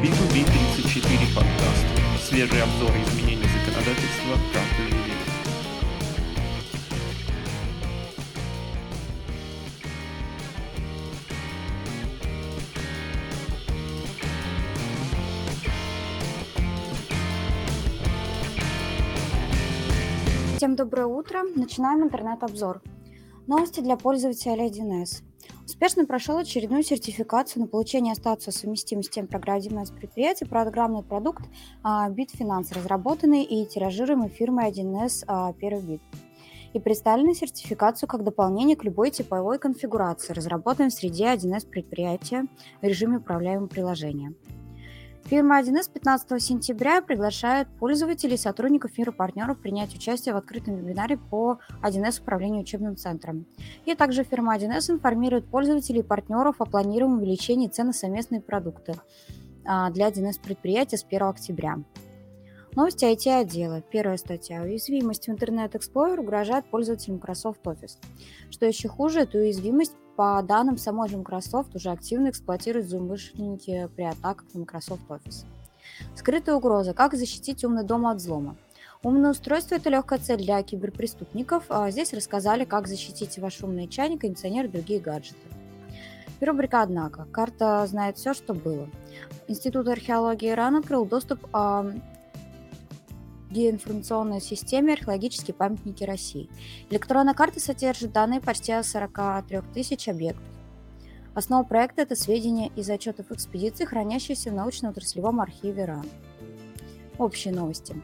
B2B34 подкаст. Свежие обзоры изменений законодательства каждую неделю. Всем доброе утро. Начинаем интернет-обзор. Новости для пользователя 1С. Успешно прошел очередную сертификацию на получение статуса совместимости с тем программного предприятия программный продукт а, Bitfinance, разработанный и тиражируемый фирмой 1С а, Первый Бит и представлены сертификацию как дополнение к любой типовой конфигурации, разработанной в среде 1С предприятия в режиме управляемого приложения. Фирма 1С 15 сентября приглашает пользователей сотрудников мира партнеров принять участие в открытом вебинаре по 1С управлению учебным центром. И также фирма 1С информирует пользователей и партнеров о планируемом увеличении цен на совместные продукты а, для 1С предприятия с 1 октября. Новости IT-отдела. Первая статья. Уязвимость в Internet Explorer угрожает пользователям Microsoft Office. Что еще хуже, эту уязвимость по данным самой же Microsoft уже активно эксплуатируют злоумышленники при атаках на Microsoft Office. Скрытая угроза. Как защитить умный дом от взлома? Умное устройство – это легкая цель для киберпреступников. А здесь рассказали, как защитить ваш умный чайник, кондиционер и другие гаджеты. И рубрика «Однако». Карта знает все, что было. Институт археологии Иран открыл доступ а, геоинформационной системе археологические памятники России. Электронная карта содержит данные почти о 43 тысяч объектов. Основа проекта – это сведения из отчетов экспедиции, хранящиеся в научно-отраслевом архиве РАН. Общие новости.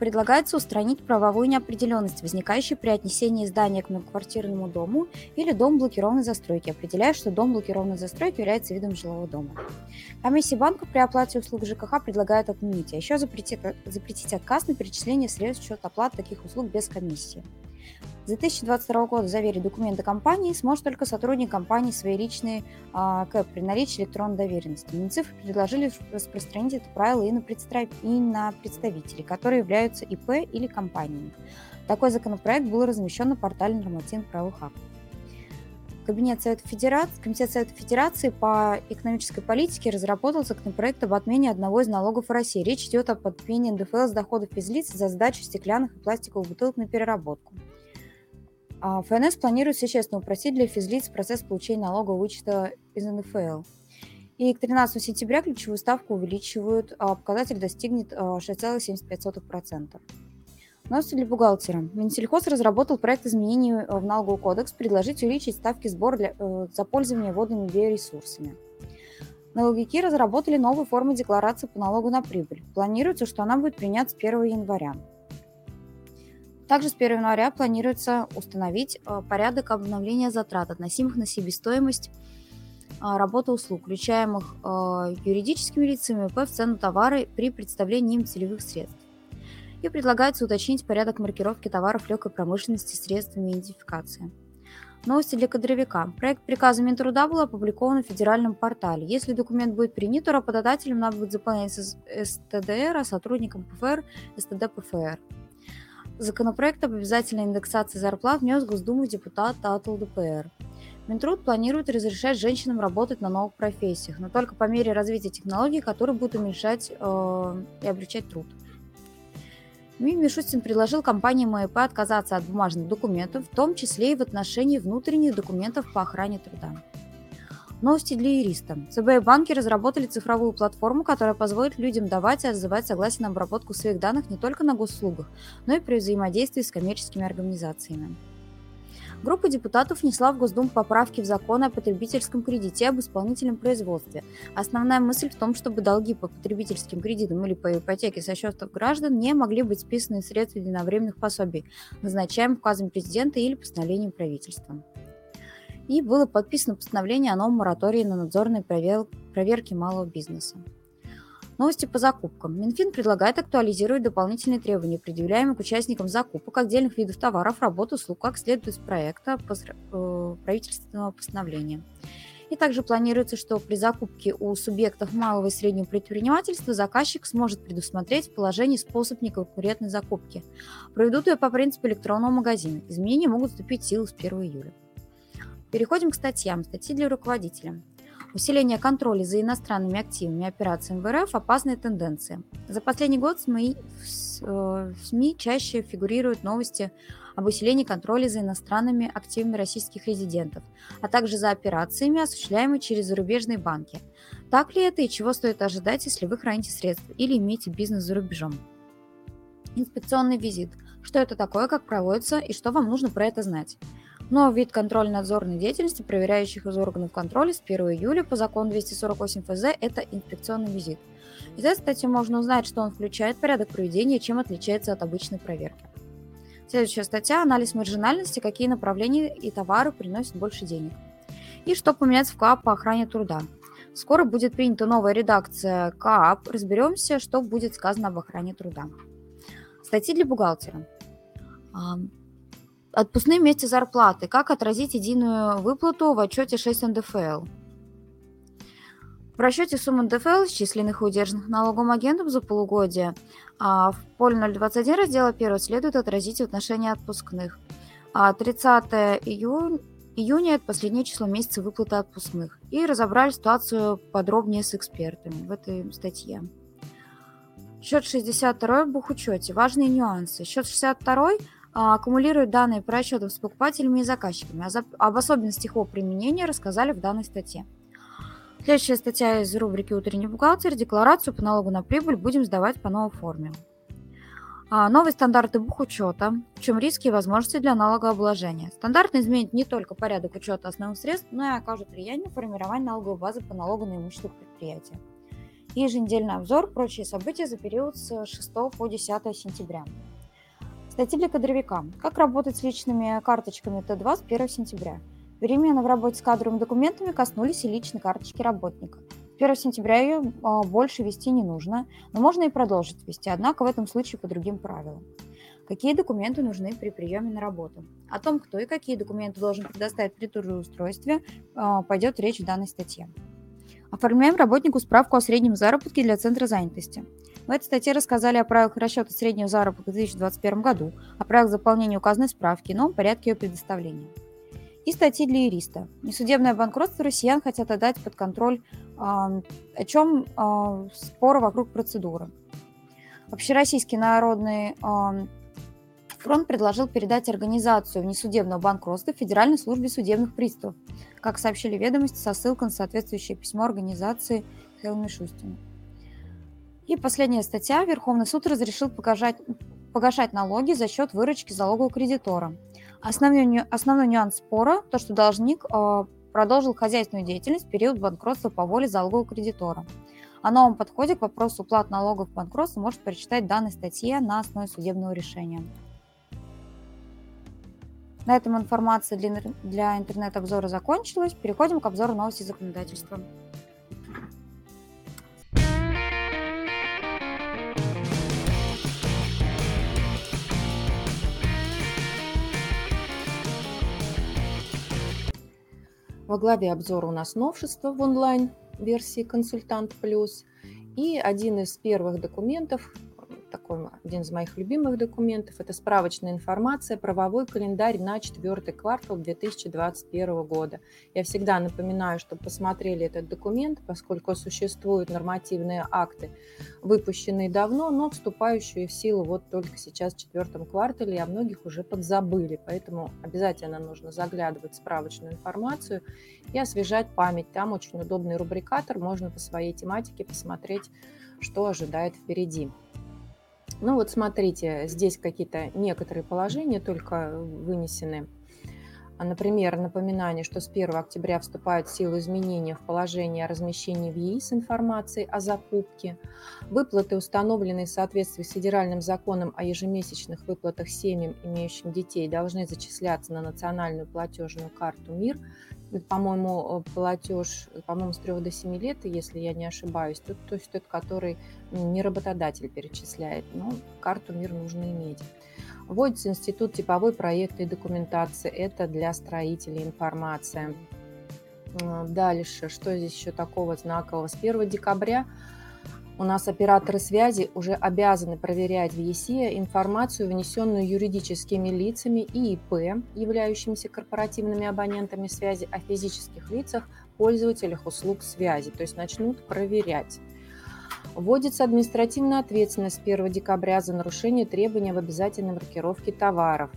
Предлагается устранить правовую неопределенность, возникающую при отнесении здания к многоквартирному дому или дом блокированной застройки, определяя, что дом блокированной застройки является видом жилого дома. Комиссия банка при оплате услуг ЖКХ предлагает отменить, а еще запретить, запретить отказ на перечисление средств в счет оплаты таких услуг без комиссии. С 2022 года заверить документы компании сможет только сотрудник компании свои личные а, КЭП при наличии электронной доверенности. Минцифры предложили распространить это правило и на, и на представителей, которые являются ИП или компаниями. Такой законопроект был размещен на портале нормативных правовых актов. Кабинет Совета Федерации, Комитет Совета Федерации по экономической политике разработал законопроект об отмене одного из налогов в России. Речь идет об отмене НДФЛ с доходов физлиц за сдачу стеклянных и пластиковых бутылок на переработку. А ФНС планирует существенно упростить для физлиц процесс получения налогового вычета из НДФЛ. И к 13 сентября ключевую ставку увеличивают, а показатель достигнет 6,75%. А, Новости для бухгалтера. Минсельхоз разработал проект изменений в налоговый кодекс, предложить увеличить ставки сбора для, э, за пользование водными биоресурсами. Налоговики разработали новую форму декларации по налогу на прибыль. Планируется, что она будет принята с 1 января. Также с 1 января планируется установить э, порядок обновления затрат, относимых на себестоимость а, работы услуг, включаемых э, юридическими лицами ИП в цену товара при представлении им целевых средств. И предлагается уточнить порядок маркировки товаров легкой промышленности средствами идентификации. Новости для кадровика. Проект приказа Минтруда был опубликован в федеральном портале. Если документ будет принят, то работодателям надо будет заполнять СТДР, а сотрудникам ПФР – СТД ПФР. Законопроект об обязательной индексации зарплат внес Госдуму депутат от ЛДПР. Минтруд планирует разрешать женщинам работать на новых профессиях, но только по мере развития технологий, которые будут уменьшать э, и облегчать труд. МИ Мишустин предложил компании МАЭП отказаться от бумажных документов, в том числе и в отношении внутренних документов по охране труда. Новости для юриста. ЦБ и банки разработали цифровую платформу, которая позволит людям давать и отзывать согласие на обработку своих данных не только на госуслугах, но и при взаимодействии с коммерческими организациями. Группа депутатов внесла в Госдуму поправки в закон о потребительском кредите об исполнительном производстве. Основная мысль в том, чтобы долги по потребительским кредитам или по ипотеке со счетов граждан не могли быть списаны средства единовременных пособий, назначаемых указом президента или постановлением правительства и было подписано постановление о новом моратории на надзорные проверки малого бизнеса. Новости по закупкам. Минфин предлагает актуализировать дополнительные требования, предъявляемые к участникам закупок отдельных видов товаров, работ, услуг, как следует из проекта э, правительственного постановления. И также планируется, что при закупке у субъектов малого и среднего предпринимательства заказчик сможет предусмотреть в положении способ неконкурентной закупки. Проведут ее по принципу электронного магазина. Изменения могут вступить в силу с 1 июля. Переходим к статьям. Статьи для руководителя. Усиление контроля за иностранными активами и операциями в РФ – опасные тенденции. За последний год СМИ, в СМИ чаще фигурируют новости об усилении контроля за иностранными активами российских резидентов, а также за операциями, осуществляемыми через зарубежные банки. Так ли это и чего стоит ожидать, если вы храните средства или имеете бизнес за рубежом? Инспекционный визит. Что это такое, как проводится и что вам нужно про это знать? Новый вид контрольно-надзорной деятельности, проверяющих из органов контроля с 1 июля по закону 248 ФЗ – это инспекционный визит. Из этой статьи можно узнать, что он включает, порядок проведения чем отличается от обычной проверки. Следующая статья – анализ маржинальности, какие направления и товары приносят больше денег. И что поменяется в КАП по охране труда. Скоро будет принята новая редакция КАП. Разберемся, что будет сказано об охране труда. Статьи для бухгалтера. Отпускные вместе зарплаты. Как отразить единую выплату в отчете 6 НДФЛ? В расчете сумм НДФЛ, исчисленных и удержанных налоговым агентом за полугодие, а, в поле 021 раздела 1 следует отразить в отношении отпускных. 30 а, июня, июня – это последнее число месяца выплаты отпускных. И разобрали ситуацию подробнее с экспертами в этой статье. Счет 62 в бухучете. Важные нюансы. Счет 62 а, аккумулирует данные по расчетам с покупателями и заказчиками. Об особенностях его применения рассказали в данной статье. Следующая статья из рубрики «Утренний бухгалтер». Декларацию по налогу на прибыль будем сдавать по новой форме. А, новые стандарты бухучета, в чем риски и возможности для налогообложения. Стандарты изменят не только порядок учета основных средств, но и окажут влияние на формирование налоговой базы по налогу на имущество предприятия. Еженедельный обзор, прочие события за период с 6 по 10 сентября. Статьи для кадровика. Как работать с личными карточками Т2 с 1 сентября. Перемены в работе с кадровыми документами коснулись и личной карточки работника. 1 сентября ее а, больше вести не нужно, но можно и продолжить вести, однако в этом случае по другим правилам. Какие документы нужны при приеме на работу? О том, кто и какие документы должен предоставить при трудоустройстве, а, пойдет речь в данной статье. Оформляем работнику справку о среднем заработке для Центра занятости. В этой статье рассказали о правилах расчета среднего заработка в 2021 году, о правилах заполнения указанной справки и новом порядке ее предоставления. И статьи для юриста. Несудебное банкротство россиян хотят отдать под контроль, о чем споры вокруг процедуры. Общероссийский народный фронт предложил передать организацию внесудебного банкротства Федеральной службе судебных приставов, как сообщили ведомости со ссылкой на соответствующее письмо организации Хелми Шустина. И последняя статья. Верховный суд разрешил погашать, погашать налоги за счет выручки залогового кредитора. Основной, основной нюанс спора – то, что должник э, продолжил хозяйственную деятельность в период банкротства по воле залогового кредитора. О новом подходе к вопросу уплат налогов в банкротстве может прочитать данной статье на основе судебного решения. На этом информация для, для интернет-обзора закончилась. Переходим к обзору новостей законодательства. Во главе обзора у нас новшество в онлайн-версии «Консультант Плюс». И один из первых документов, такой один из моих любимых документов, это справочная информация, правовой календарь на четвертый квартал 2021 года. Я всегда напоминаю, чтобы посмотрели этот документ, поскольку существуют нормативные акты, выпущенные давно, но вступающие в силу вот только сейчас в четвертом квартале, о многих уже подзабыли. Поэтому обязательно нужно заглядывать в справочную информацию и освежать память. Там очень удобный рубрикатор, можно по своей тематике посмотреть, что ожидает впереди. Ну вот смотрите, здесь какие-то некоторые положения только вынесены. А, например, напоминание, что с 1 октября вступают в силу изменения в положении о размещении в ЕИС информации о закупке, выплаты, установленные в соответствии с федеральным законом о ежемесячных выплатах семьям, имеющим детей, должны зачисляться на национальную платежную карту МИР. По-моему, платеж, по-моему, с 3 до 7 лет, если я не ошибаюсь, то, то есть тот, который не работодатель перечисляет, но карту МИР нужно иметь. Вводится институт типовой проекта и документации. Это для строителей информация. Дальше, что здесь еще такого знакового? С 1 декабря у нас операторы связи уже обязаны проверять в ЕСИ информацию, внесенную юридическими лицами и ИП, являющимися корпоративными абонентами связи, о физических лицах, пользователях услуг связи, то есть начнут проверять. Вводится административная ответственность с 1 декабря за нарушение требований в обязательной маркировке товаров.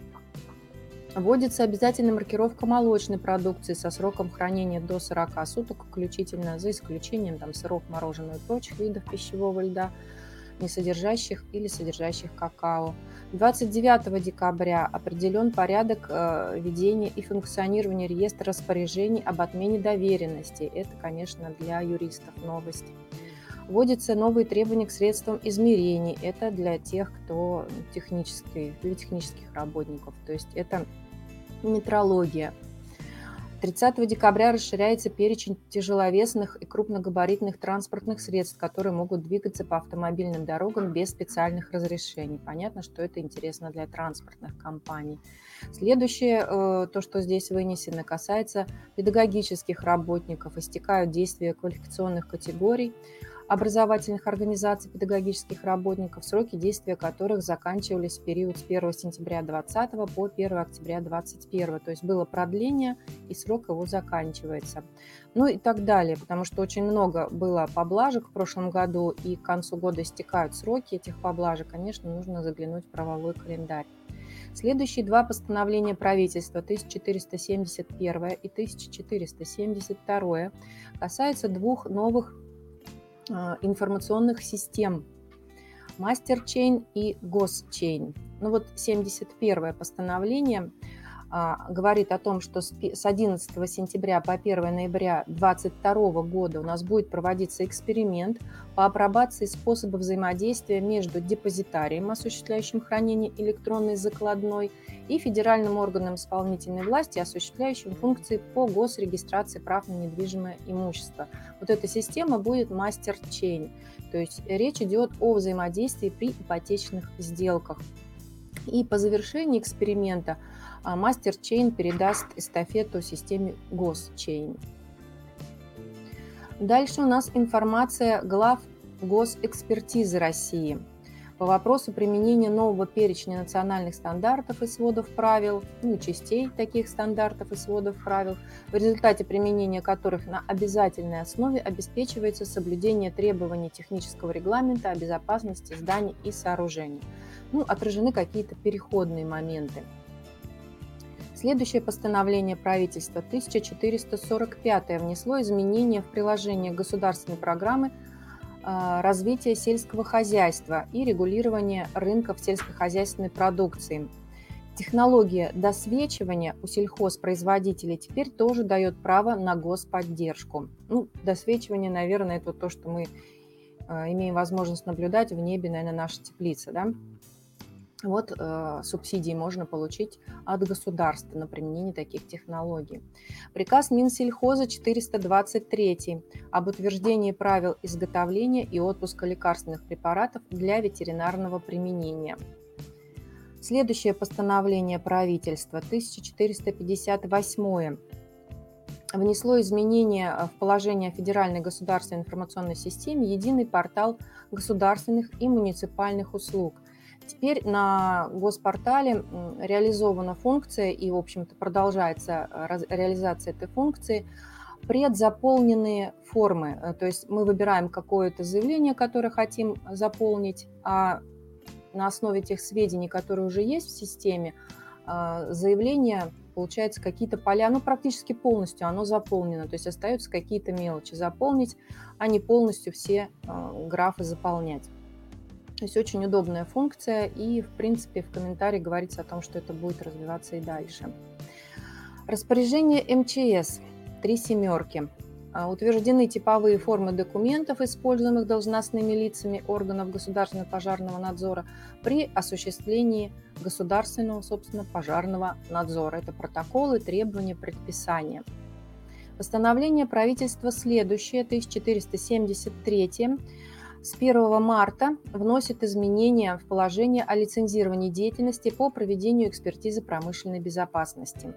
Вводится обязательная маркировка молочной продукции со сроком хранения до 40 суток включительно, за исключением там, сыров, мороженого и прочих видов пищевого льда, не содержащих или содержащих какао. 29 декабря определен порядок э, ведения и функционирования реестра распоряжений об отмене доверенности. Это, конечно, для юристов новость. Вводятся новые требования к средствам измерений. Это для тех, кто технический, для технических работников. То есть это метрология. 30 декабря расширяется перечень тяжеловесных и крупногабаритных транспортных средств, которые могут двигаться по автомобильным дорогам без специальных разрешений. Понятно, что это интересно для транспортных компаний. Следующее, э, то, что здесь вынесено, касается педагогических работников. Истекают действия квалификационных категорий образовательных организаций педагогических работников, сроки действия которых заканчивались в период с 1 сентября 2020 по 1 октября 2021. То есть было продление, и срок его заканчивается. Ну и так далее, потому что очень много было поблажек в прошлом году, и к концу года истекают сроки этих поблажек. Конечно, нужно заглянуть в правовой календарь. Следующие два постановления правительства 1471 и 1472 касаются двух новых информационных систем MasterChain и GosChain. Ну вот 71 постановление а, говорит о том, что с 11 сентября по 1 ноября 2022 года у нас будет проводиться эксперимент по апробации способа взаимодействия между депозитарием, осуществляющим хранение электронной закладной, и федеральным органом исполнительной власти, осуществляющим функции по госрегистрации прав на недвижимое имущество. Вот эта система будет мастер-чейн, то есть речь идет о взаимодействии при ипотечных сделках. И по завершении эксперимента а Чейн передаст эстафету системе Госчейн. Дальше у нас информация глав госэкспертизы России по вопросу применения нового перечня национальных стандартов и сводов правил, ну, частей таких стандартов и сводов правил, в результате применения которых на обязательной основе обеспечивается соблюдение требований технического регламента о безопасности зданий и сооружений. Ну, отражены какие-то переходные моменты. Следующее постановление правительства 1445 внесло изменения в приложение государственной программы а, развития сельского хозяйства и регулирования рынков сельскохозяйственной продукции. Технология досвечивания у сельхозпроизводителей теперь тоже дает право на господдержку. Ну, досвечивание, наверное, это то, что мы а, имеем возможность наблюдать в небе, наверное, наша теплица, да? Вот э, субсидии можно получить от государства на применение таких технологий. Приказ Минсельхоза 423 об утверждении правил изготовления и отпуска лекарственных препаратов для ветеринарного применения. Следующее постановление правительства 1458 внесло изменения в положение Федеральной государственной информационной системе «Единый портал государственных и муниципальных услуг», Теперь на госпортале реализована функция и, в общем-то, продолжается э, реализация этой функции предзаполненные формы. Э, то есть мы выбираем какое-то заявление, которое хотим заполнить, а на основе тех сведений, которые уже есть в системе, э, заявление, получается, какие-то поля, ну, практически полностью оно заполнено, то есть остаются какие-то мелочи заполнить, а не полностью все графы заполнять. То есть очень удобная функция, и, в принципе, в комментарии говорится о том, что это будет развиваться и дальше. Распоряжение МЧС. Три семерки. А, утверждены типовые формы документов, используемых должностными лицами органов государственного пожарного надзора при осуществлении государственного, собственно, пожарного надзора. Это протоколы, требования, предписания. Постановление правительства следующее, 1473 с 1 марта вносит изменения в положение о лицензировании деятельности по проведению экспертизы промышленной безопасности.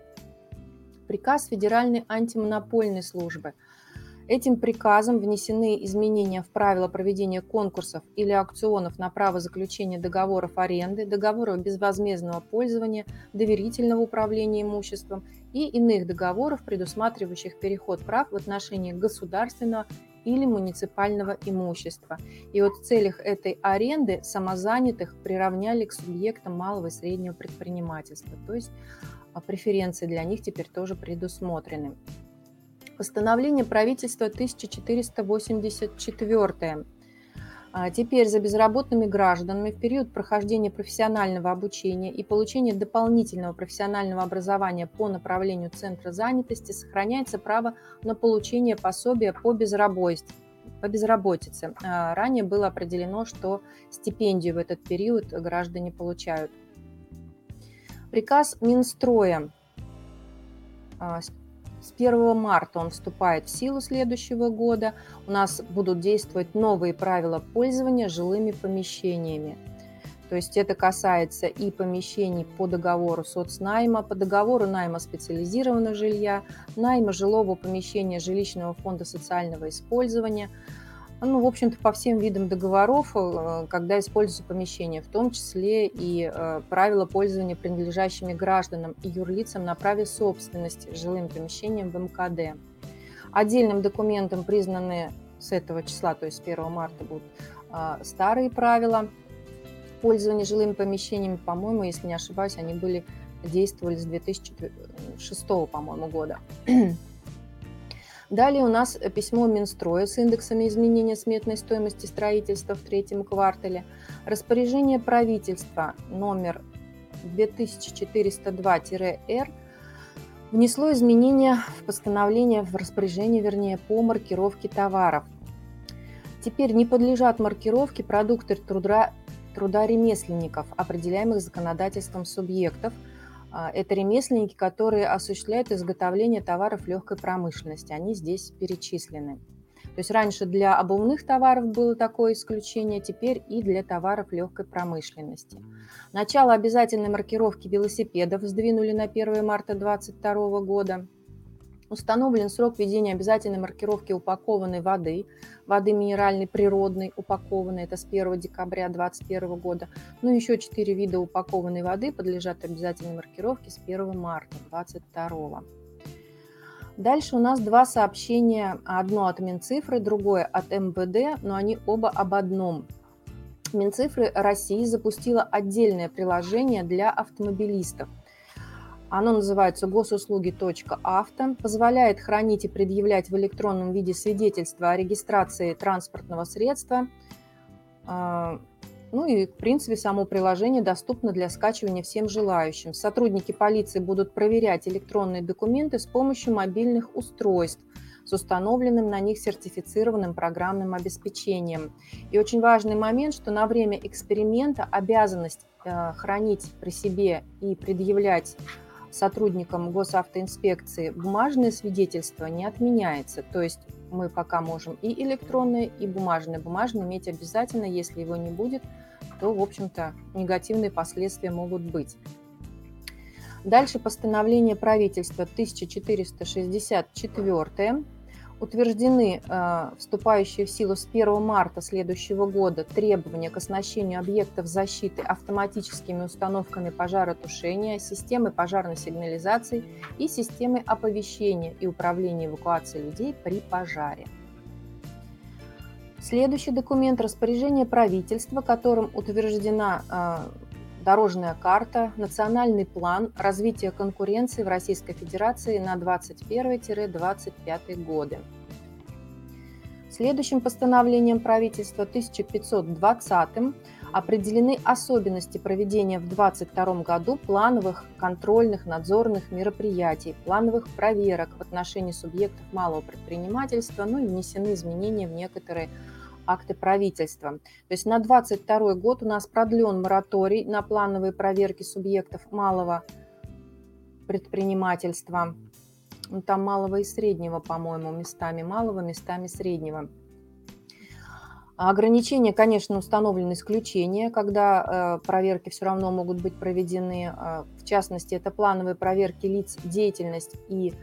Приказ Федеральной антимонопольной службы. Этим приказом внесены изменения в правила проведения конкурсов или аукционов на право заключения договоров аренды, договоров безвозмездного пользования, доверительного управления имуществом и иных договоров, предусматривающих переход прав в отношении государственного или муниципального имущества. И вот в целях этой аренды самозанятых приравняли к субъектам малого и среднего предпринимательства. То есть а, преференции для них теперь тоже предусмотрены. Постановление правительства 1484. А, теперь за безработными гражданами в период прохождения профессионального обучения и получения дополнительного профессионального образования по направлению Центра занятости сохраняется право на получение пособия по безработице. По безработице. А, ранее было определено, что стипендию в этот период граждане получают. Приказ Минстроя а, с 1 марта он вступает в силу следующего года. У нас будут действовать новые правила пользования жилыми помещениями. То есть это касается и помещений по договору соцнайма, по договору найма специализированного жилья, найма жилого помещения жилищного фонда социального использования – ну, в общем-то, по всем видам договоров, э, когда используется помещение, в том числе и э, правила пользования принадлежащими гражданам и юрлицам на праве собственности жилым помещением в МКД. Отдельным документом признаны с этого числа, то есть с 1 марта будут а, старые правила пользования жилыми помещениями. По-моему, если не ошибаюсь, они были действовали с 2006, по-моему, года. Далее у нас письмо Минстроя с индексами изменения сметной стоимости строительства в третьем квартале, распоряжение правительства номер 2402-Р внесло изменения в постановление, в распоряжение, вернее, по маркировке товаров. Теперь не подлежат маркировке продукты труда, труда ремесленников, определяемых законодательством субъектов – это ремесленники, которые осуществляют изготовление товаров легкой промышленности. Они здесь перечислены. То есть раньше для обувных товаров было такое исключение, теперь и для товаров легкой промышленности. Начало обязательной маркировки велосипедов сдвинули на 1 марта 2022 года. Установлен срок введения обязательной маркировки упакованной воды, воды минеральной природной упакованной, это с 1 декабря 2021 года. Ну, еще четыре вида упакованной воды подлежат обязательной маркировке с 1 марта 2022 Дальше у нас два сообщения, одно от Минцифры, другое от МВД, но они оба об одном. Минцифры России запустила отдельное приложение для автомобилистов – оно называется госуслуги.авто, позволяет хранить и предъявлять в электронном виде свидетельства о регистрации транспортного средства. А, ну и, в принципе, само приложение доступно для скачивания всем желающим. Сотрудники полиции будут проверять электронные документы с помощью мобильных устройств с установленным на них сертифицированным программным обеспечением. И очень важный момент, что на время эксперимента обязанность э, хранить при себе и предъявлять сотрудникам госавтоинспекции бумажное свидетельство не отменяется. То есть мы пока можем и электронное, и бумажное. Бумажное иметь обязательно, если его не будет, то, в общем-то, негативные последствия могут быть. Дальше постановление правительства 1464 утверждены э, вступающие в силу с 1 марта следующего года требования к оснащению объектов защиты автоматическими установками пожаротушения, системы пожарной сигнализации и системы оповещения и управления эвакуацией людей при пожаре. Следующий документ – распоряжение правительства, которым утверждена э, дорожная карта, национальный план развития конкуренции в Российской Федерации на 21-25 годы. Следующим постановлением правительства 1520 определены особенности проведения в 2022 году плановых контрольных надзорных мероприятий, плановых проверок в отношении субъектов малого предпринимательства, ну и внесены изменения в некоторые акты правительства. То есть на 2022 год у нас продлен мораторий на плановые проверки субъектов малого предпринимательства ну, там малого и среднего, по-моему, местами малого, местами среднего. Ограничения, конечно, установлены исключения, когда э, проверки все равно могут быть проведены. Э, в частности, это плановые проверки лиц, деятельность и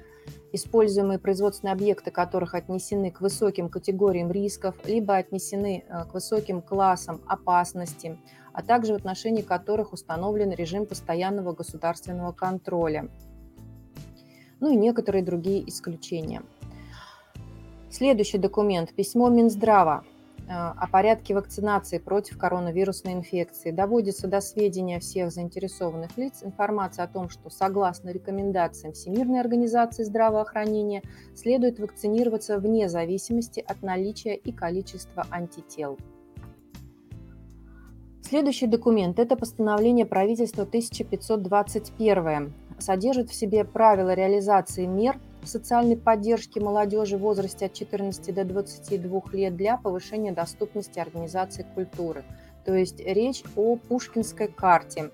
используемые производственные объекты которых отнесены к высоким категориям рисков, либо отнесены э, к высоким классам опасности, а также в отношении которых установлен режим постоянного государственного контроля. Ну и некоторые другие исключения. Следующий документ – письмо Минздрава о порядке вакцинации против коронавирусной инфекции. Доводится до сведения всех заинтересованных лиц информация о том, что согласно рекомендациям Всемирной организации здравоохранения следует вакцинироваться вне зависимости от наличия и количества антител. Следующий документ – это постановление правительства 1521. Содержит в себе правила реализации мер – социальной поддержки молодежи в возрасте от 14 до 22 лет для повышения доступности организации культуры. То есть речь о Пушкинской карте.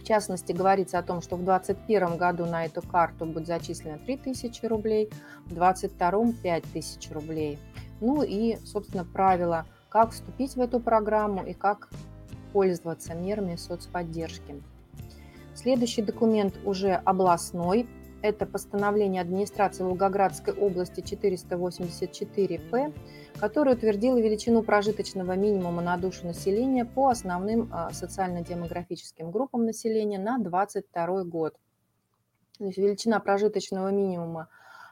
В частности, говорится о том, что в 2021 году на эту карту будет зачислено 3000 рублей, в 2022 – 5000 рублей. Ну и, собственно, правила, как вступить в эту программу и как пользоваться мерами соцподдержки. Следующий документ уже областной, это постановление администрации Волгоградской области 484-П, которое утвердило величину прожиточного минимума на душу населения по основным а, социально-демографическим группам населения на 2022 год. То есть величина прожиточного минимума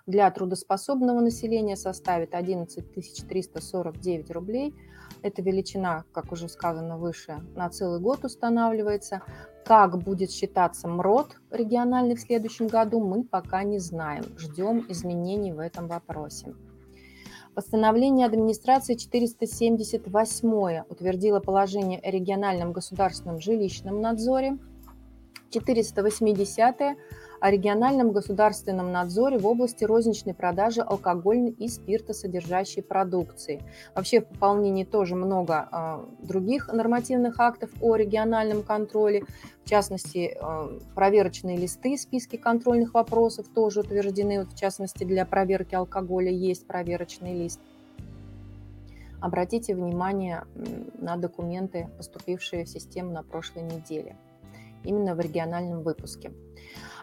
для трудоспособного населения составит 11 349 рублей. Эта величина, как уже сказано выше, на целый год устанавливается. Как будет считаться МРОД региональный в следующем году, мы пока не знаем. Ждем изменений в этом вопросе. Постановление администрации 478 утвердило положение о региональном государственном жилищном надзоре. 480 о региональном государственном надзоре в области розничной продажи алкогольной и спиртосодержащей продукции. Вообще в пополнении тоже много э, других нормативных актов о региональном контроле, в частности, э, проверочные листы, списки контрольных вопросов тоже утверждены, вот, в частности, для проверки алкоголя есть проверочный лист. Обратите внимание на документы, поступившие в систему на прошлой неделе, именно в региональном выпуске.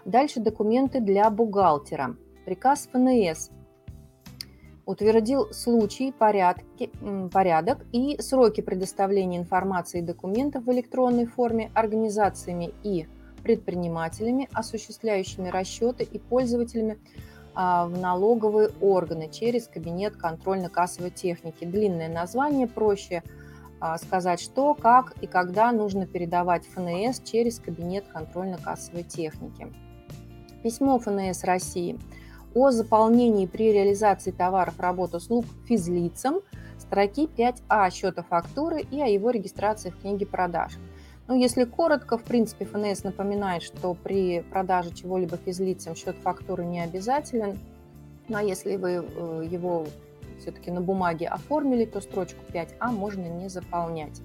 Дальше документы для бухгалтера. Приказ ФНС утвердил случай, порядки, порядок и сроки предоставления информации и документов в электронной форме организациями и предпринимателями, осуществляющими расчеты и пользователями а, в налоговые органы через кабинет контрольно-кассовой техники. Длинное название, проще сказать, что, как и когда нужно передавать ФНС через кабинет контрольно-кассовой техники письмо ФНС России о заполнении при реализации товаров, работ, услуг физлицам строки 5А счета фактуры и о его регистрации в книге продаж. Ну, если коротко, в принципе, ФНС напоминает, что при продаже чего-либо физлицам счет фактуры не обязателен. Ну, а если вы э, его все-таки на бумаге оформили, то строчку 5А можно не заполнять.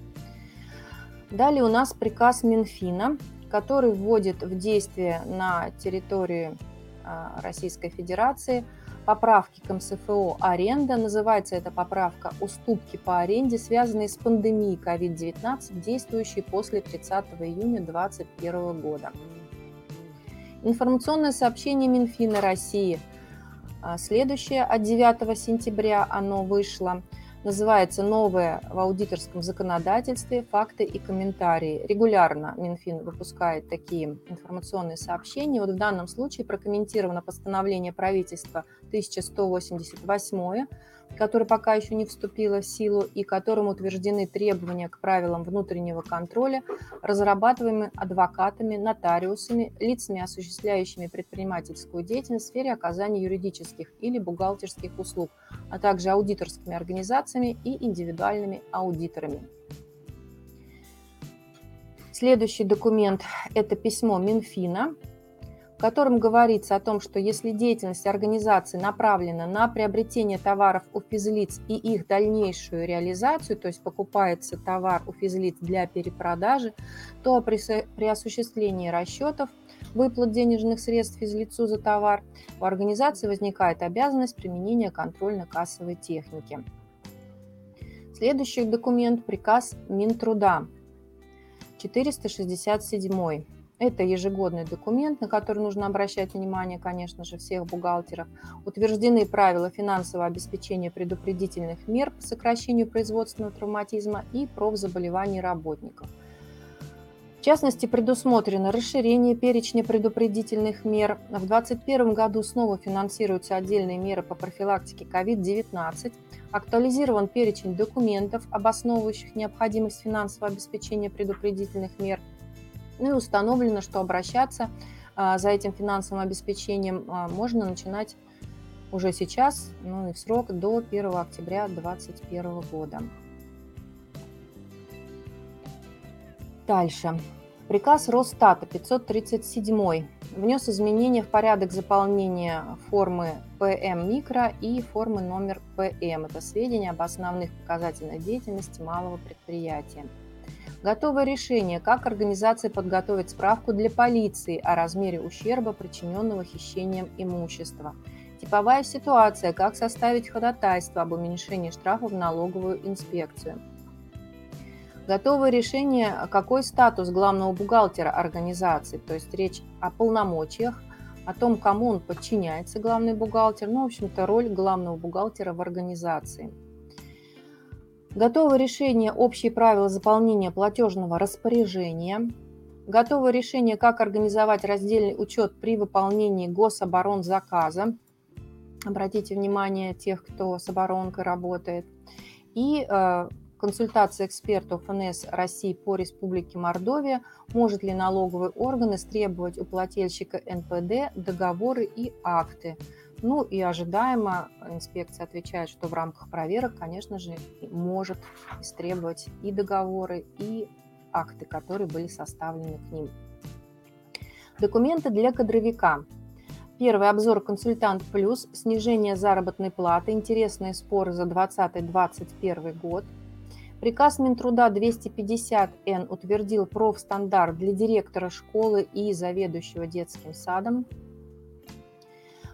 Далее у нас приказ Минфина который вводит в действие на территории а, Российской Федерации поправки к МСФО «Аренда». Называется эта поправка «Уступки по аренде, связанные с пандемией COVID-19, действующей после 30 июня 2021 года». Информационное сообщение Минфина России. А, следующее от 9 сентября оно вышло – называется «Новое в аудиторском законодательстве. Факты и комментарии». Регулярно Минфин выпускает такие информационные сообщения. Вот в данном случае прокомментировано постановление правительства 1188 которое пока еще не вступило в силу и которым утверждены требования к правилам внутреннего контроля, разрабатываемые адвокатами, нотариусами, лицами, осуществляющими предпринимательскую деятельность в сфере оказания юридических или бухгалтерских услуг, а также аудиторскими организациями и индивидуальными аудиторами. Следующий документ – это письмо Минфина в котором говорится о том, что если деятельность организации направлена на приобретение товаров у физлиц и их дальнейшую реализацию, то есть покупается товар у физлиц для перепродажи, то при, при осуществлении расчетов выплат денежных средств физлицу за товар у организации возникает обязанность применения контрольно-кассовой техники. Следующий документ – приказ Минтруда 467 Это ежегодный документ, на который нужно обращать внимание, конечно же, всех бухгалтеров. Утверждены правила финансового обеспечения предупредительных мер по сокращению производственного травматизма и профзаболеваний работников. В частности, предусмотрено расширение перечня предупредительных мер. В 2021 году снова финансируются отдельные меры по профилактике COVID-19. Актуализирован перечень документов, обосновывающих необходимость финансового обеспечения предупредительных мер – ну и установлено, что обращаться а, за этим финансовым обеспечением а, можно начинать уже сейчас, ну и в срок до 1 октября 2021 года. Дальше. Приказ Росстата 537 внес изменения в порядок заполнения формы ПМ микро и формы номер ПМ. Это сведения об основных показателях деятельности малого предприятия. Готовое решение, как организация подготовить справку для полиции о размере ущерба, причиненного хищением имущества. Типовая ситуация, как составить ходатайство об уменьшении штрафа в налоговую инспекцию. Готовое решение, какой статус главного бухгалтера организации, то есть речь о полномочиях, о том, кому он подчиняется, главный бухгалтер, ну, в общем-то, роль главного бухгалтера в организации – Готовое решение «Общие правила заполнения платежного распоряжения». Готовое решение «Как организовать раздельный учет при выполнении гособоронзаказа». Обратите внимание тех, кто с оборонкой работает. И э, консультация экспертов ФНС России по Республике Мордовия, может ли налоговый орган истребовать у плательщика НПД договоры и акты. Ну и ожидаемо инспекция отвечает, что в рамках проверок, конечно же, может истребовать и договоры, и акты, которые были составлены к ним. Документы для кадровика. Первый обзор «Консультант плюс», снижение заработной платы, интересные споры за 2020-2021 год. Приказ Минтруда 250Н утвердил профстандарт для директора школы и заведующего детским садом.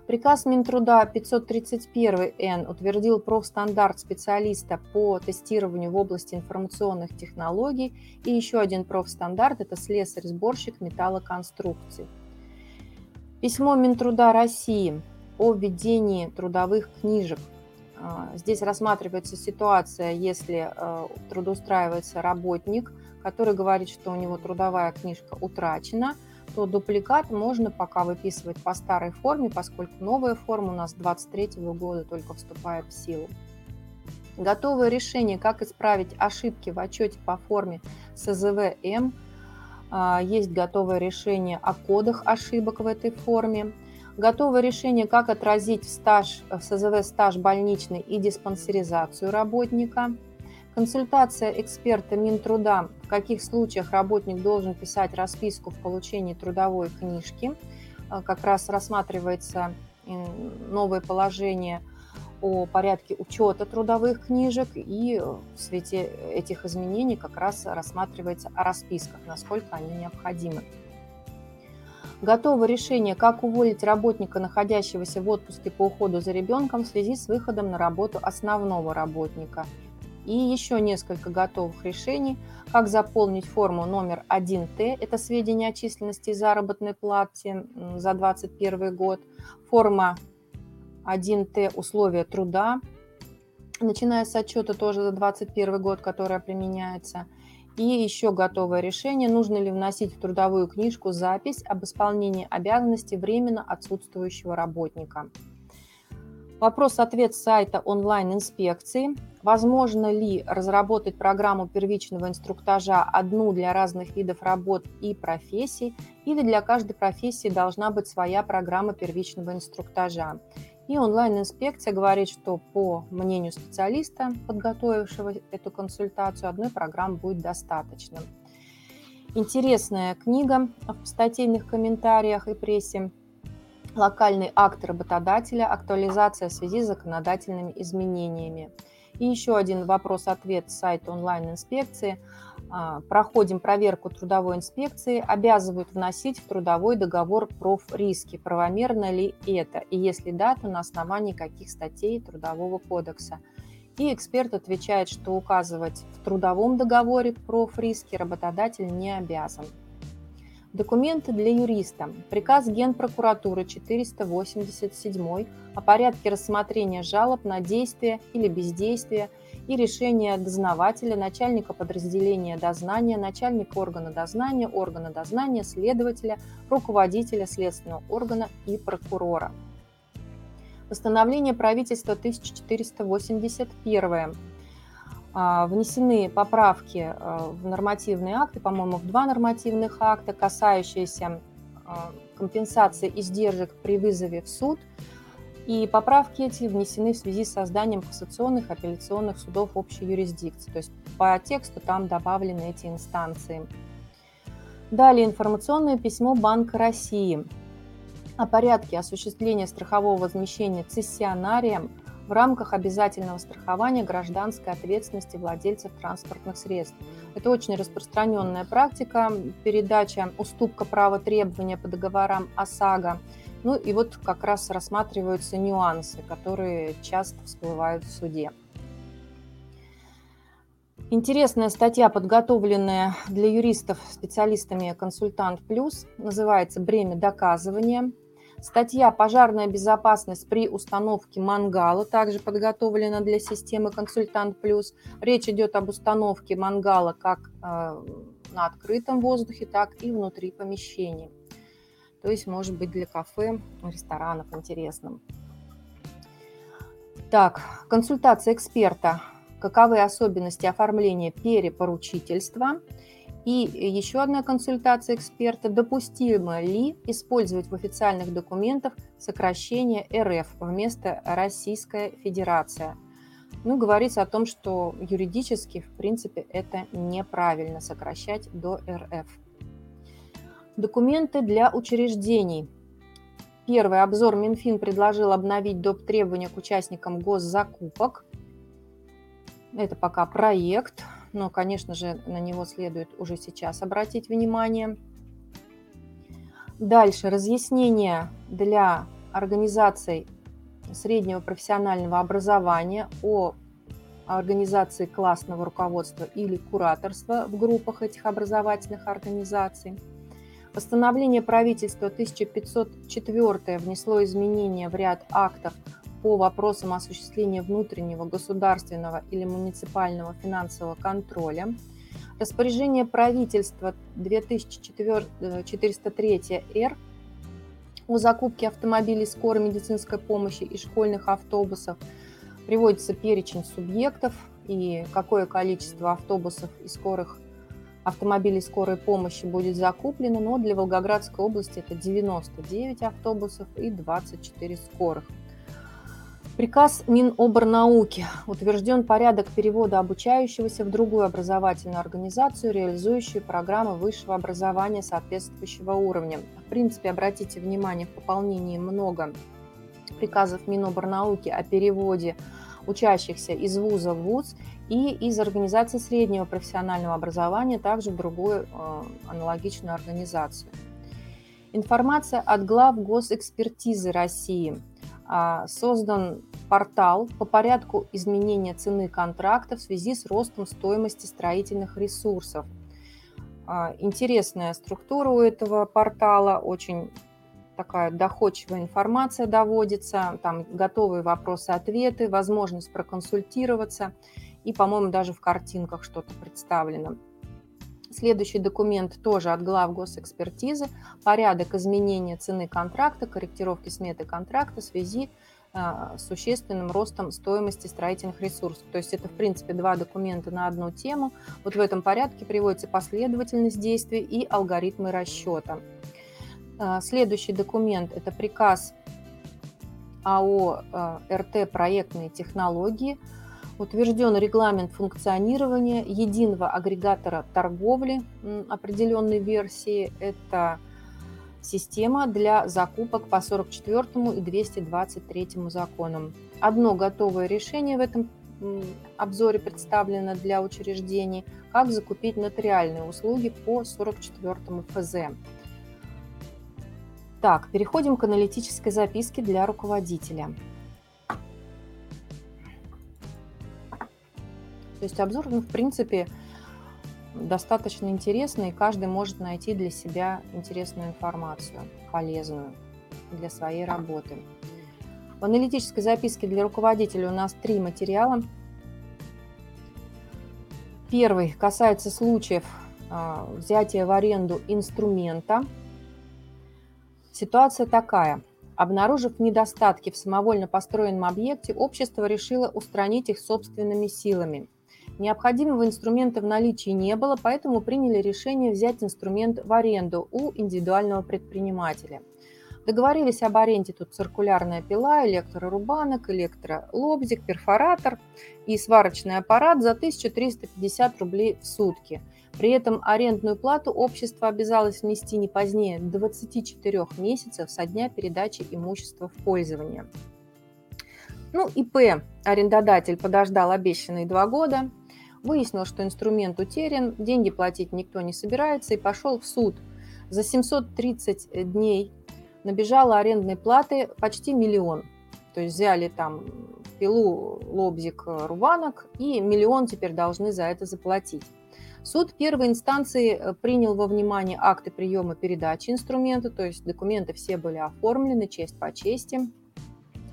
Приказ Минтруда 531-Н утвердил профстандарт специалиста по тестированию в области информационных технологий и еще один профстандарт – это слесарь-сборщик металлоконструкций. Письмо Минтруда России о введении трудовых книжек. А, здесь рассматривается ситуация, если э, трудоустраивается работник, который говорит, что у него трудовая книжка утрачена – то дубликат можно пока выписывать по старой форме, поскольку новая форма у нас 23 года только вступает в силу. Готовое решение, как исправить ошибки в отчете по форме СЗВ-М. А, есть готовое решение о кодах ошибок в этой форме. Готовое решение, как отразить в, стаж, в СЗВ стаж больничный и диспансеризацию работника – Консультация эксперта Минтруда, в каких случаях работник должен писать расписку в получении трудовой книжки. Э, как раз рассматривается новое положение о порядке учета трудовых книжек, и в свете этих изменений как раз рассматривается о расписках, насколько они необходимы. Готово решение, как уволить работника, находящегося в отпуске по уходу за ребенком в связи с выходом на работу основного работника – и еще несколько готовых решений, как заполнить форму номер 1Т, это сведения о численности и заработной плате за 2021 год, форма 1Т условия труда, начиная с отчета тоже за 2021 год, которая применяется, и еще готовое решение, нужно ли вносить в трудовую книжку запись об исполнении обязанностей временно отсутствующего работника. Вопрос-ответ сайта онлайн-инспекции. Возможно ли разработать программу первичного инструктажа одну для разных видов работ и профессий, или для каждой профессии должна быть своя программа первичного инструктажа? И онлайн-инспекция говорит, что по мнению специалиста, подготовившего эту консультацию, одной программы будет достаточно. Интересная книга в статейных комментариях и прессе локальный акт работодателя, актуализация в связи с законодательными изменениями. И еще один вопрос-ответ с сайта онлайн-инспекции. А, проходим проверку трудовой инспекции, обязывают вносить в трудовой договор профриски. Правомерно ли это? И если да, то на основании каких статей Трудового кодекса? И эксперт отвечает, что указывать в трудовом договоре профриски работодатель не обязан. Документы для юриста. Приказ Генпрокуратуры 487 о порядке рассмотрения жалоб на действие или бездействие и решение дознавателя, начальника подразделения дознания, начальника органа дознания, органа дознания, следователя, руководителя следственного органа и прокурора. Постановление правительства 1481 а, внесены поправки а, в нормативные акты, по-моему, в два нормативных акта, касающиеся а, компенсации издержек при вызове в суд. И поправки эти внесены в связи с созданием кассационных апелляционных судов общей юрисдикции. То есть по тексту там добавлены эти инстанции. Далее информационное письмо Банка России о порядке осуществления страхового возмещения цессионарием – в рамках обязательного страхования гражданской ответственности владельцев транспортных средств. Это очень распространенная практика, передача, уступка права требования по договорам ОСАГО. Ну и вот как раз рассматриваются нюансы, которые часто всплывают в суде. Интересная статья, подготовленная для юристов специалистами «Консультант Плюс», называется «Бремя доказывания». Статья «Пожарная безопасность при установке мангала» также подготовлена для системы «Консультант Плюс». Речь идет об установке мангала как э, на открытом воздухе, так и внутри помещений. То есть, может быть, для кафе, ресторанов интересным. Так, консультация эксперта. Каковы особенности оформления перепоручительства – и еще одна консультация эксперта. Допустимо ли использовать в официальных документах сокращение РФ вместо Российская Федерация? Ну, говорится о том, что юридически, в принципе, это неправильно сокращать до РФ. Документы для учреждений. Первый обзор Минфин предложил обновить доп. требования к участникам госзакупок. Это пока проект но, конечно же, на него следует уже сейчас обратить внимание. Дальше разъяснение для организаций среднего профессионального образования о организации классного руководства или кураторства в группах этих образовательных организаций. Постановление правительства 1504 внесло изменения в ряд актов по вопросам осуществления внутреннего государственного или муниципального финансового контроля, распоряжение правительства 2403-Р о закупке автомобилей скорой медицинской помощи и школьных автобусов приводится перечень субъектов и какое количество автобусов и скорых автомобилей скорой помощи будет закуплено, но для Волгоградской области это 99 автобусов и 24 скорых. Приказ Миноборнауки утвержден порядок перевода обучающегося в другую образовательную организацию, реализующую программы высшего образования соответствующего уровня. В принципе, обратите внимание, в пополнении много приказов Миноборнауки о переводе учащихся из вуза в вуз и из организации среднего профессионального образования также в другую э, аналогичную организацию. Информация от глав госэкспертизы России – создан портал по порядку изменения цены контракта в связи с ростом стоимости строительных ресурсов. А, интересная структура у этого портала, очень такая доходчивая информация доводится, там готовые вопросы-ответы, возможность проконсультироваться, и, по-моему, даже в картинках что-то представлено. Следующий документ тоже от глав госэкспертизы. Порядок изменения цены контракта, корректировки сметы контракта в связи а, с существенным ростом стоимости строительных ресурсов. То есть это, в принципе, два документа на одну тему. Вот в этом порядке приводится последовательность действий и алгоритмы расчета. А, следующий документ – это приказ АО а, РТ «Проектные технологии», утвержден регламент функционирования единого агрегатора торговли определенной версии. Это система для закупок по 44 и 223 законам. Одно готовое решение в этом обзоре представлено для учреждений, как закупить нотариальные услуги по 44 ФЗ. Так, переходим к аналитической записке для руководителя. То есть обзор, ну, в принципе, достаточно интересно, и каждый может найти для себя интересную информацию, полезную для своей работы. В аналитической записке для руководителя у нас три материала. Первый касается случаев а, взятия в аренду инструмента. Ситуация такая. Обнаружив недостатки в самовольно построенном объекте, общество решило устранить их собственными силами. Необходимого инструмента в наличии не было, поэтому приняли решение взять инструмент в аренду у индивидуального предпринимателя – Договорились об аренде тут циркулярная пила, электрорубанок, электролобзик, перфоратор и сварочный аппарат за 1350 рублей в сутки. При этом арендную плату общество обязалось внести не позднее 24 месяцев со дня передачи имущества в пользование. Ну, ИП арендодатель подождал обещанные два года, выяснил, что инструмент утерян, деньги платить никто не собирается и пошел в суд. За 730 дней набежало арендной платы почти миллион. То есть взяли там пилу, лобзик, рубанок, и миллион теперь должны за это заплатить. Суд первой инстанции э, принял во внимание акты приема передачи инструмента, то есть документы все были оформлены, честь по чести,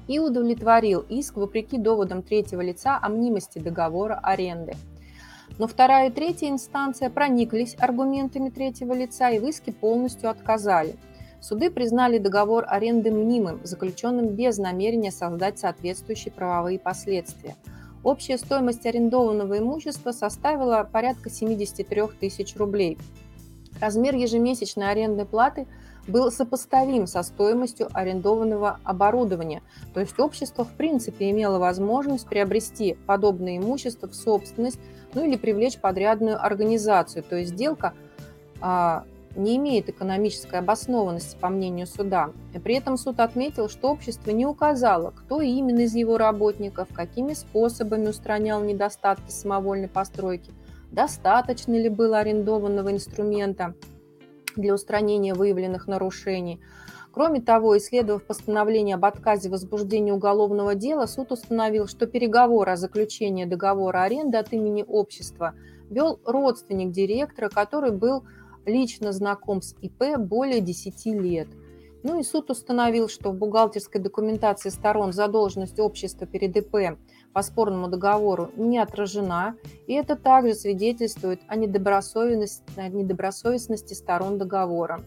и удовлетворил иск вопреки доводам третьего лица о мнимости договора аренды. Но вторая и третья инстанция прониклись аргументами третьего лица и в иске полностью отказали – Суды признали договор аренды мнимым, заключенным без намерения создать соответствующие правовые последствия. Общая стоимость арендованного имущества составила порядка 73 тысяч рублей. Размер ежемесячной арендной платы был сопоставим со стоимостью арендованного оборудования, то есть общество в принципе имело возможность приобрести подобное имущество в собственность, ну или привлечь подрядную организацию, то есть сделка а, не имеет экономической обоснованности, по мнению суда. При этом суд отметил, что общество не указало, кто именно из его работников, какими способами устранял недостатки самовольной постройки, достаточно ли было арендованного инструмента для устранения выявленных нарушений. Кроме того, исследовав постановление об отказе возбуждения уголовного дела, суд установил, что переговоры о заключении договора аренды от имени общества вел родственник директора, который был лично знаком с ИП более 10 лет. Ну и суд установил, что в бухгалтерской документации сторон задолженность общества перед ИП по спорному договору не отражена, и это также свидетельствует о недобросовестности, недобросовестности сторон договора.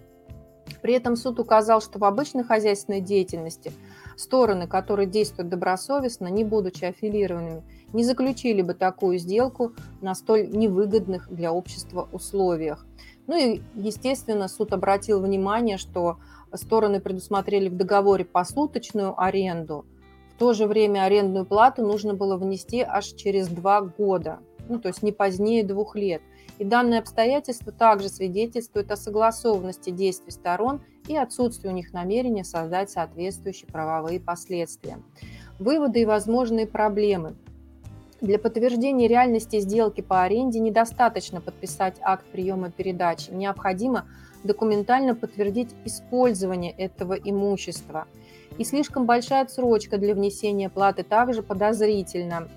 При этом суд указал, что в обычной хозяйственной деятельности стороны, которые действуют добросовестно, не будучи аффилированными, не заключили бы такую сделку на столь невыгодных для общества условиях. Ну и, естественно, суд обратил внимание, что стороны предусмотрели в договоре посуточную аренду, то же время арендную плату нужно было внести аж через два года, ну то есть не позднее двух лет. И данное обстоятельство также свидетельствует о согласованности действий сторон и отсутствии у них намерения создать соответствующие правовые последствия. Выводы и возможные проблемы – для подтверждения реальности сделки по аренде недостаточно подписать акт приема передачи. Необходимо документально подтвердить использование этого имущества. И слишком большая отсрочка для внесения платы также подозрительна.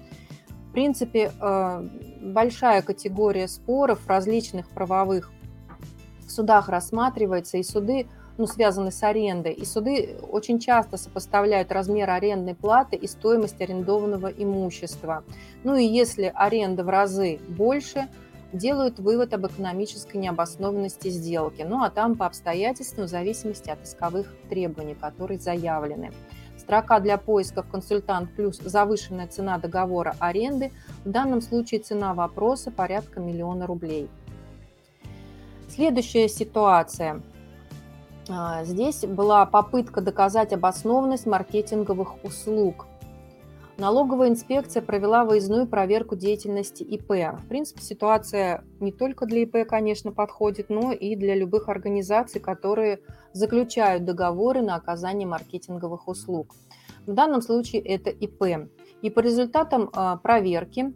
В принципе, э, большая категория споров различных правовых в судах рассматривается, и суды ну, связаны с арендой. И суды очень часто сопоставляют размер арендной платы и стоимость арендованного имущества. Ну и если аренда в разы больше, делают вывод об экономической необоснованности сделки. Ну а там по обстоятельствам в зависимости от исковых требований, которые заявлены. Строка для поисков консультант плюс завышенная цена договора аренды. В данном случае цена вопроса порядка миллиона рублей. Следующая ситуация. А, здесь была попытка доказать обоснованность маркетинговых услуг. Налоговая инспекция провела выездную проверку деятельности ИП. В принципе, ситуация не только для ИП, конечно, подходит, но и для любых организаций, которые заключают договоры на оказание маркетинговых услуг. В данном случае это ИП. И по результатам а, проверки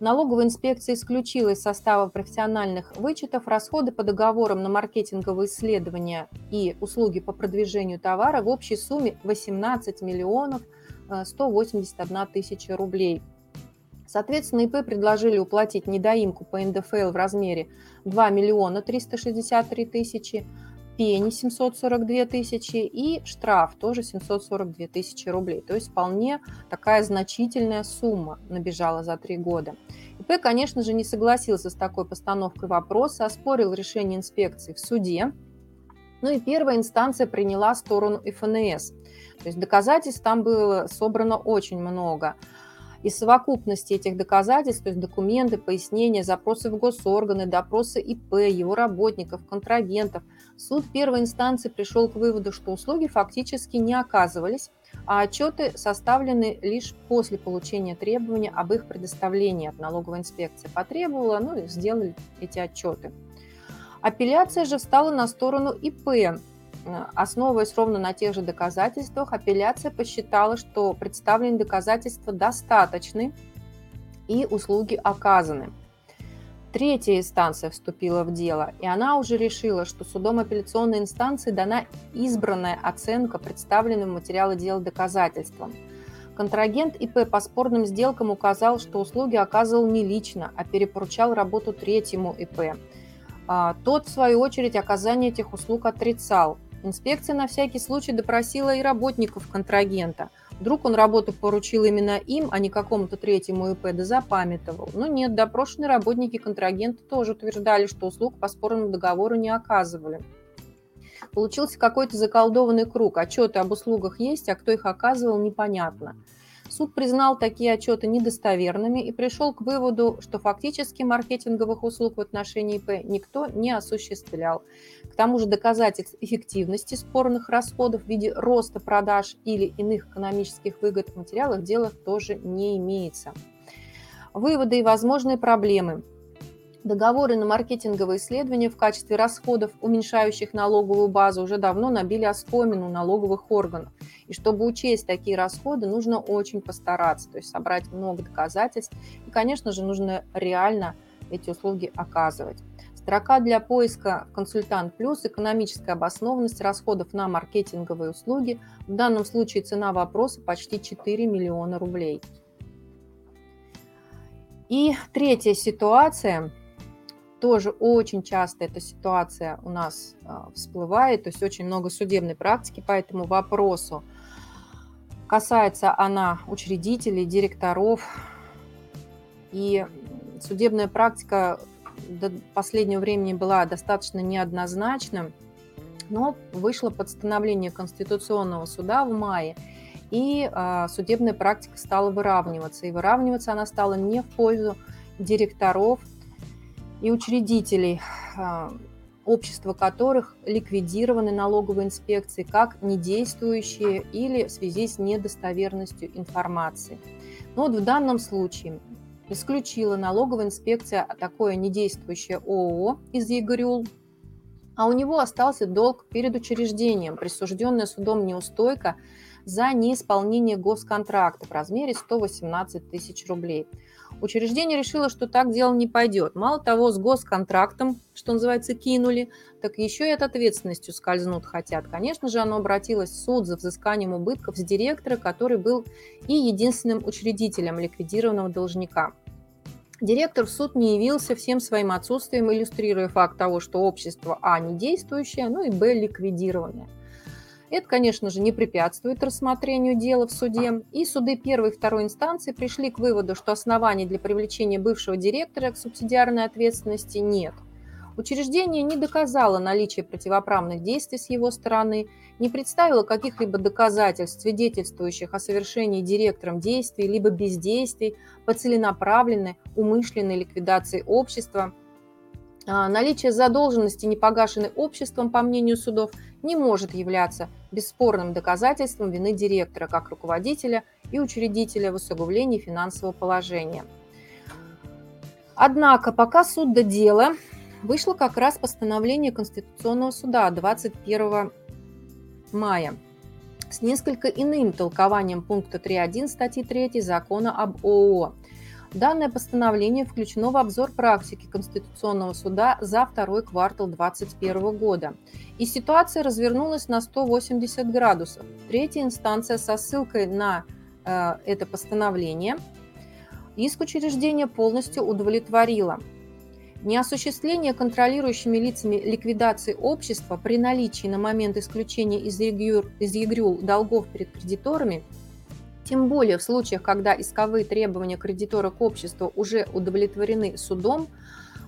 Налоговая инспекция исключила из состава профессиональных вычетов расходы по договорам на маркетинговые исследования и услуги по продвижению товара в общей сумме 18 миллионов 181 э, тысяча рублей. Соответственно, ИП предложили уплатить недоимку по НДФЛ в размере 2 миллиона 363 тысячи, пени 742 тысячи и штраф тоже 742 тысячи рублей. То есть вполне такая значительная сумма набежала за три года. ИП, конечно же, не согласился с такой постановкой вопроса, оспорил решение инспекции в суде. Ну и первая инстанция приняла сторону ФНС. То есть доказательств там было собрано очень много. И совокупности этих доказательств, то есть документы, пояснения, запросы в госорганы, допросы ИП, его работников, контрагентов, суд первой инстанции пришел к выводу, что услуги фактически не оказывались, а отчеты составлены лишь после получения требования об их предоставлении от налоговой инспекции. Потребовала, ну и сделали эти отчеты. Апелляция же встала на сторону ИП, Основываясь ровно на тех же доказательствах, апелляция посчитала, что представленные доказательства достаточны и услуги оказаны. Третья инстанция вступила в дело, и она уже решила, что судом апелляционной инстанции дана избранная оценка представленным в материале дела доказательствам. Контрагент ИП по спорным сделкам указал, что услуги оказывал не лично, а перепоручал работу третьему ИП. А, тот, в свою очередь, оказание этих услуг отрицал. Инспекция на всякий случай допросила и работников контрагента. Вдруг он работу поручил именно им, а не какому-то третьему ИП, да запамятовал. Но нет, допрошенные работники контрагента тоже утверждали, что услуг по спорному договору не оказывали. Получился какой-то заколдованный круг. Отчеты об услугах есть, а кто их оказывал, непонятно. Суд признал такие отчеты недостоверными и пришел к выводу, что фактически маркетинговых услуг в отношении ИП никто не осуществлял. К тому же доказательств эффективности спорных расходов в виде роста продаж или иных экономических выгод в материалах дела тоже не имеется. Выводы и возможные проблемы – Договоры на маркетинговые исследования в качестве расходов, уменьшающих налоговую базу, уже давно набили оскомину налоговых органов. И чтобы учесть такие расходы, нужно очень постараться, то есть собрать много доказательств. И, конечно же, нужно реально эти услуги оказывать. Строка для поиска «Консультант плюс» – экономическая обоснованность расходов на маркетинговые услуги. В данном случае цена вопроса почти 4 миллиона рублей. И третья ситуация – тоже очень часто эта ситуация у нас а, всплывает, то есть очень много судебной практики по этому вопросу. Касается она учредителей, директоров. И судебная практика до последнего времени была достаточно неоднозначна, но вышло постановление Конституционного суда в мае, и э, судебная практика стала выравниваться. И выравниваться она стала не в пользу директоров и учредителей, а, общества которых ликвидированы налоговой инспекцией как недействующие или в связи с недостоверностью информации. Но вот в данном случае исключила налоговая инспекция такое недействующее ООО из ЕГРЮЛ, а у него остался долг перед учреждением, присужденная судом неустойка за неисполнение госконтракта в размере 118 тысяч рублей. Учреждение решило, что так дело не пойдет. Мало того, с госконтрактом, что называется, кинули, так еще и от ответственностью скользнут хотят. Конечно же, оно обратилось в суд за взысканием убытков с директора, который был и единственным учредителем ликвидированного должника. Директор в суд не явился всем своим отсутствием, иллюстрируя факт того, что общество А не действующее, ну и Б ликвидированное. Это, конечно же, не препятствует рассмотрению дела в суде. И суды первой и второй инстанции пришли к выводу, что оснований для привлечения бывшего директора к субсидиарной ответственности нет. Учреждение не доказало наличие противоправных действий с его стороны, не представило каких-либо доказательств, свидетельствующих о совершении директором действий либо бездействий по целенаправленной, умышленной ликвидации общества – наличие задолженности, не погашенной обществом, по мнению судов, не может являться бесспорным доказательством вины директора как руководителя и учредителя в усугублении финансового положения. Однако, пока суд до дела, вышло как раз постановление Конституционного суда 21 мая с несколько иным толкованием пункта 3.1 статьи 3 закона об ООО – Данное постановление включено в обзор практики Конституционного суда за второй квартал 2021 года. И ситуация развернулась на 180 градусов. Третья инстанция со ссылкой на э, это постановление иск учреждения полностью удовлетворило. Неосуществление контролирующими лицами ликвидации общества при наличии на момент исключения из ЕГРЮЛ, из ЕГРЮЛ долгов перед кредиторами, тем более в случаях, когда исковые требования кредитора к обществу уже удовлетворены судом,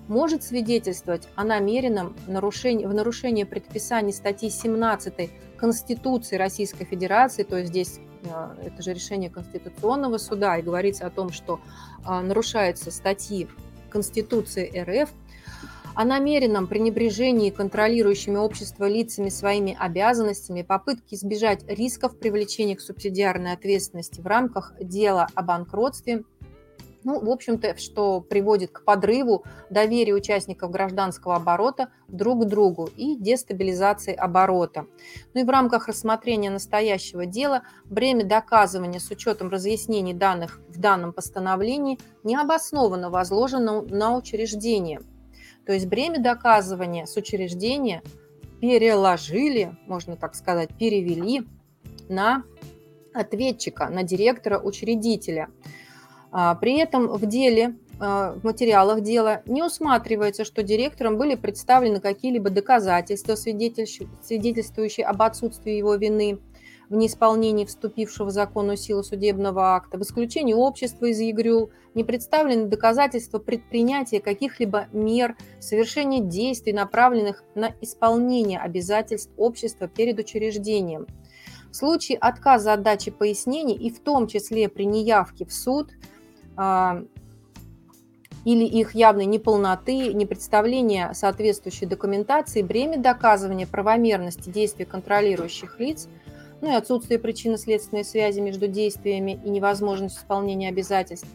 может свидетельствовать о намеренном нарушении, в нарушении предписаний статьи 17 Конституции Российской Федерации, то есть здесь а, это же решение Конституционного суда, и говорится о том, что а, нарушаются статьи Конституции РФ, о намеренном пренебрежении контролирующими общество лицами своими обязанностями, попытке избежать рисков привлечения к субсидиарной ответственности в рамках дела о банкротстве – ну, в общем-то, что приводит к подрыву доверия участников гражданского оборота друг к другу и дестабилизации оборота. Ну и в рамках рассмотрения настоящего дела бремя доказывания с учетом разъяснений данных в данном постановлении необоснованно возложено на учреждение. То есть бремя доказывания с учреждения переложили, можно так сказать, перевели на ответчика, на директора-учредителя – а, при этом в деле, а, в материалах дела не усматривается, что директором были представлены какие-либо доказательства, свидетельствующие об отсутствии его вины в неисполнении вступившего в законную силу судебного акта. В исключении общества из ЕГРЮЛ не представлены доказательства предпринятия каких-либо мер, совершения действий, направленных на исполнение обязательств общества перед учреждением. В случае отказа от дачи пояснений и в том числе при неявке в суд – а, или их явной неполноты, непредставления соответствующей документации, бремя доказывания правомерности действий контролирующих лиц, ну и отсутствие причинно-следственной связи между действиями и невозможностью исполнения обязательств,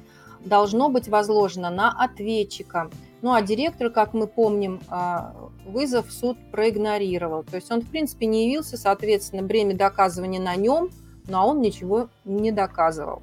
должно быть возложено на ответчика. Ну а директор, как мы помним, а, вызов суд проигнорировал. То есть он, в принципе, не явился, соответственно, бремя доказывания на нем, но он ничего не доказывал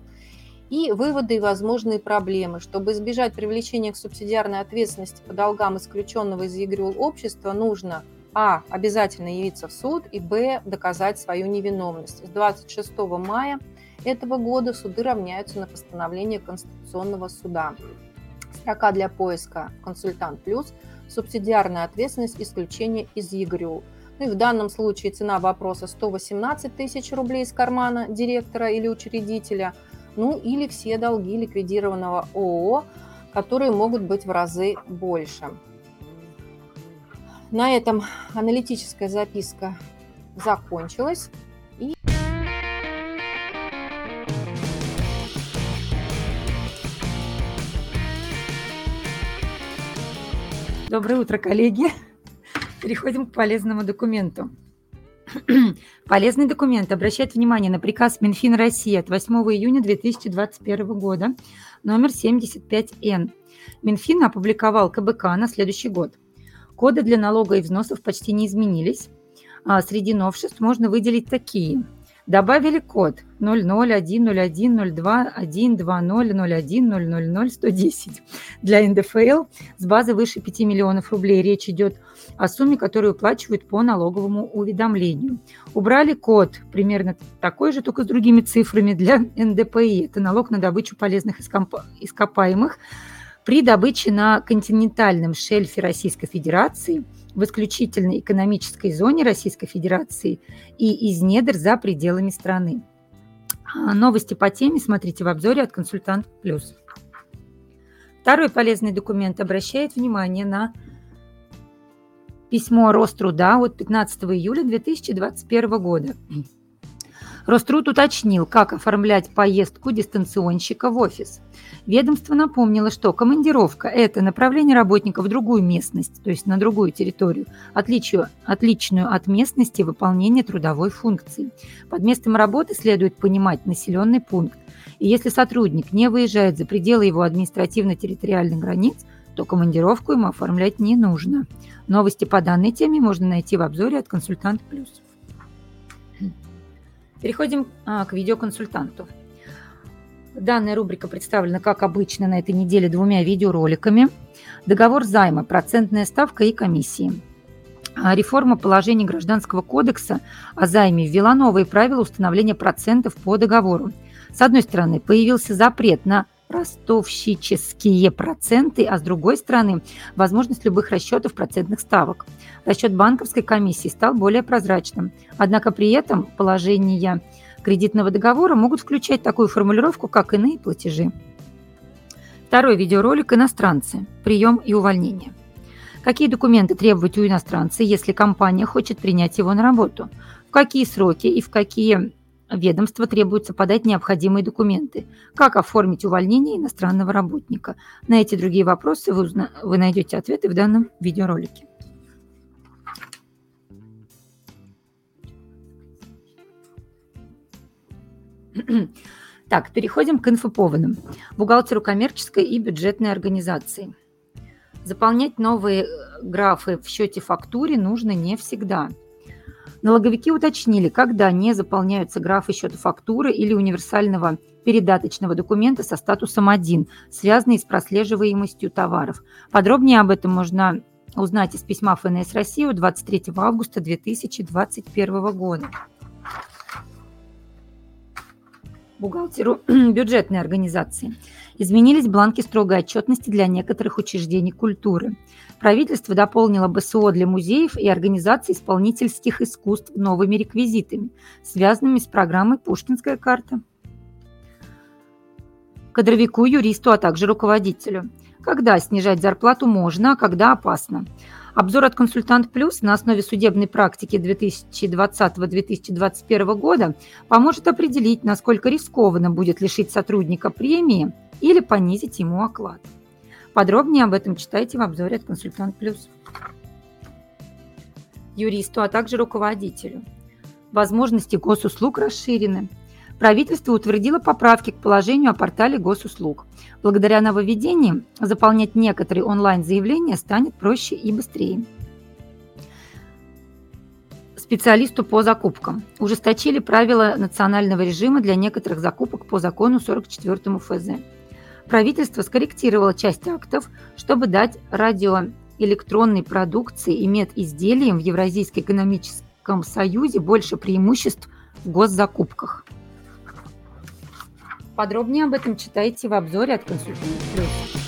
и выводы и возможные проблемы. Чтобы избежать привлечения к субсидиарной ответственности по долгам исключенного из ЕГРЮЛ общества, нужно а. обязательно явиться в суд и б. доказать свою невиновность. С 26 мая этого года суды равняются на постановление Конституционного суда. Строка для поиска «Консультант плюс», субсидиарная ответственность, исключение из ЕГРЮЛ. Ну и в данном случае цена вопроса 118 тысяч рублей из кармана директора или учредителя – ну или все долги ликвидированного ООО, которые могут быть в разы больше. На этом аналитическая записка закончилась. Доброе утро, коллеги. Переходим к полезному документу. Полезный документ обращает внимание на приказ Минфин России от 8 июня 2021 года номер 75Н. Минфин опубликовал КБК на следующий год. Коды для налога и взносов почти не изменились. А среди новшеств можно выделить такие – Добавили код 00110212000110 для НДФЛ с базы выше 5 миллионов рублей. Речь идет о сумме, которую уплачивают по налоговому уведомлению. Убрали код, примерно такой же, только с другими цифрами для НДПИ. Это налог на добычу полезных ископаемых при добыче на континентальном шельфе Российской Федерации – в исключительной экономической зоне Российской Федерации и из недр за пределами страны. А, новости по теме смотрите в обзоре от «Консультант Плюс». Второй полезный документ обращает внимание на письмо Роструда от 15 июля 2021 года. Роструд уточнил, как оформлять поездку дистанционщика в офис. Ведомство напомнило, что командировка – это направление работника в другую местность, то есть на другую территорию, отличию, отличную от местности выполнения трудовой функции. Под местом работы следует понимать населенный пункт. И если сотрудник не выезжает за пределы его административно-территориальных границ, то командировку ему оформлять не нужно. Новости по данной теме можно найти в обзоре от «Консультант Плюс». Переходим а, к видеоконсультанту. Данная рубрика представлена, как обычно, на этой неделе двумя видеороликами. Договор займа, процентная ставка и комиссии. А, реформа положений Гражданского кодекса о займе ввела новые правила установления процентов по договору. С одной стороны, появился запрет на ростовщические проценты, а с другой стороны возможность любых расчетов процентных ставок. Расчет банковской комиссии стал более прозрачным. Однако при этом положения кредитного договора могут включать такую формулировку, как иные платежи. Второй видеоролик «Иностранцы. Прием и увольнение». Какие документы требовать у иностранца, если компания хочет принять его на работу? В какие сроки и в какие ведомства требуется подать необходимые документы? Как оформить увольнение иностранного работника? На эти другие вопросы вы, узна... вы найдете ответы в данном видеоролике. Так, переходим к инфоповодам. Бухгалтеру коммерческой и бюджетной организации. Заполнять новые э, графы в счете фактуре нужно не всегда. Налоговики уточнили, когда не заполняются графы счета фактуры или универсального передаточного документа со статусом 1, связанные с прослеживаемостью товаров. Подробнее об этом можно узнать из письма ФНС России 23 августа 2021 года бухгалтеру бюджетной организации. Изменились бланки строгой отчетности для некоторых учреждений культуры. Правительство дополнило БСО для музеев и организаций исполнительских искусств новыми реквизитами, связанными с программой «Пушкинская карта». Кадровику, юристу, а также руководителю. Когда снижать зарплату можно, а когда опасно. Обзор от «Консультант Плюс» на основе судебной практики 2020-2021 года поможет определить, насколько рискованно будет лишить сотрудника премии или понизить ему оклад. Подробнее об этом читайте в обзоре от «Консультант Плюс». Юристу, а также руководителю. Возможности госуслуг расширены – правительство утвердило поправки к положению о портале госуслуг. Благодаря нововведениям заполнять некоторые онлайн-заявления станет проще и быстрее. Специалисту по закупкам. Ужесточили правила национального режима для некоторых закупок по закону 44 ФЗ. Правительство скорректировало часть актов, чтобы дать радиоэлектронной продукции и медизделиям в Евразийском экономическом союзе больше преимуществ в госзакупках. Подробнее об этом читайте в обзоре от консультанта.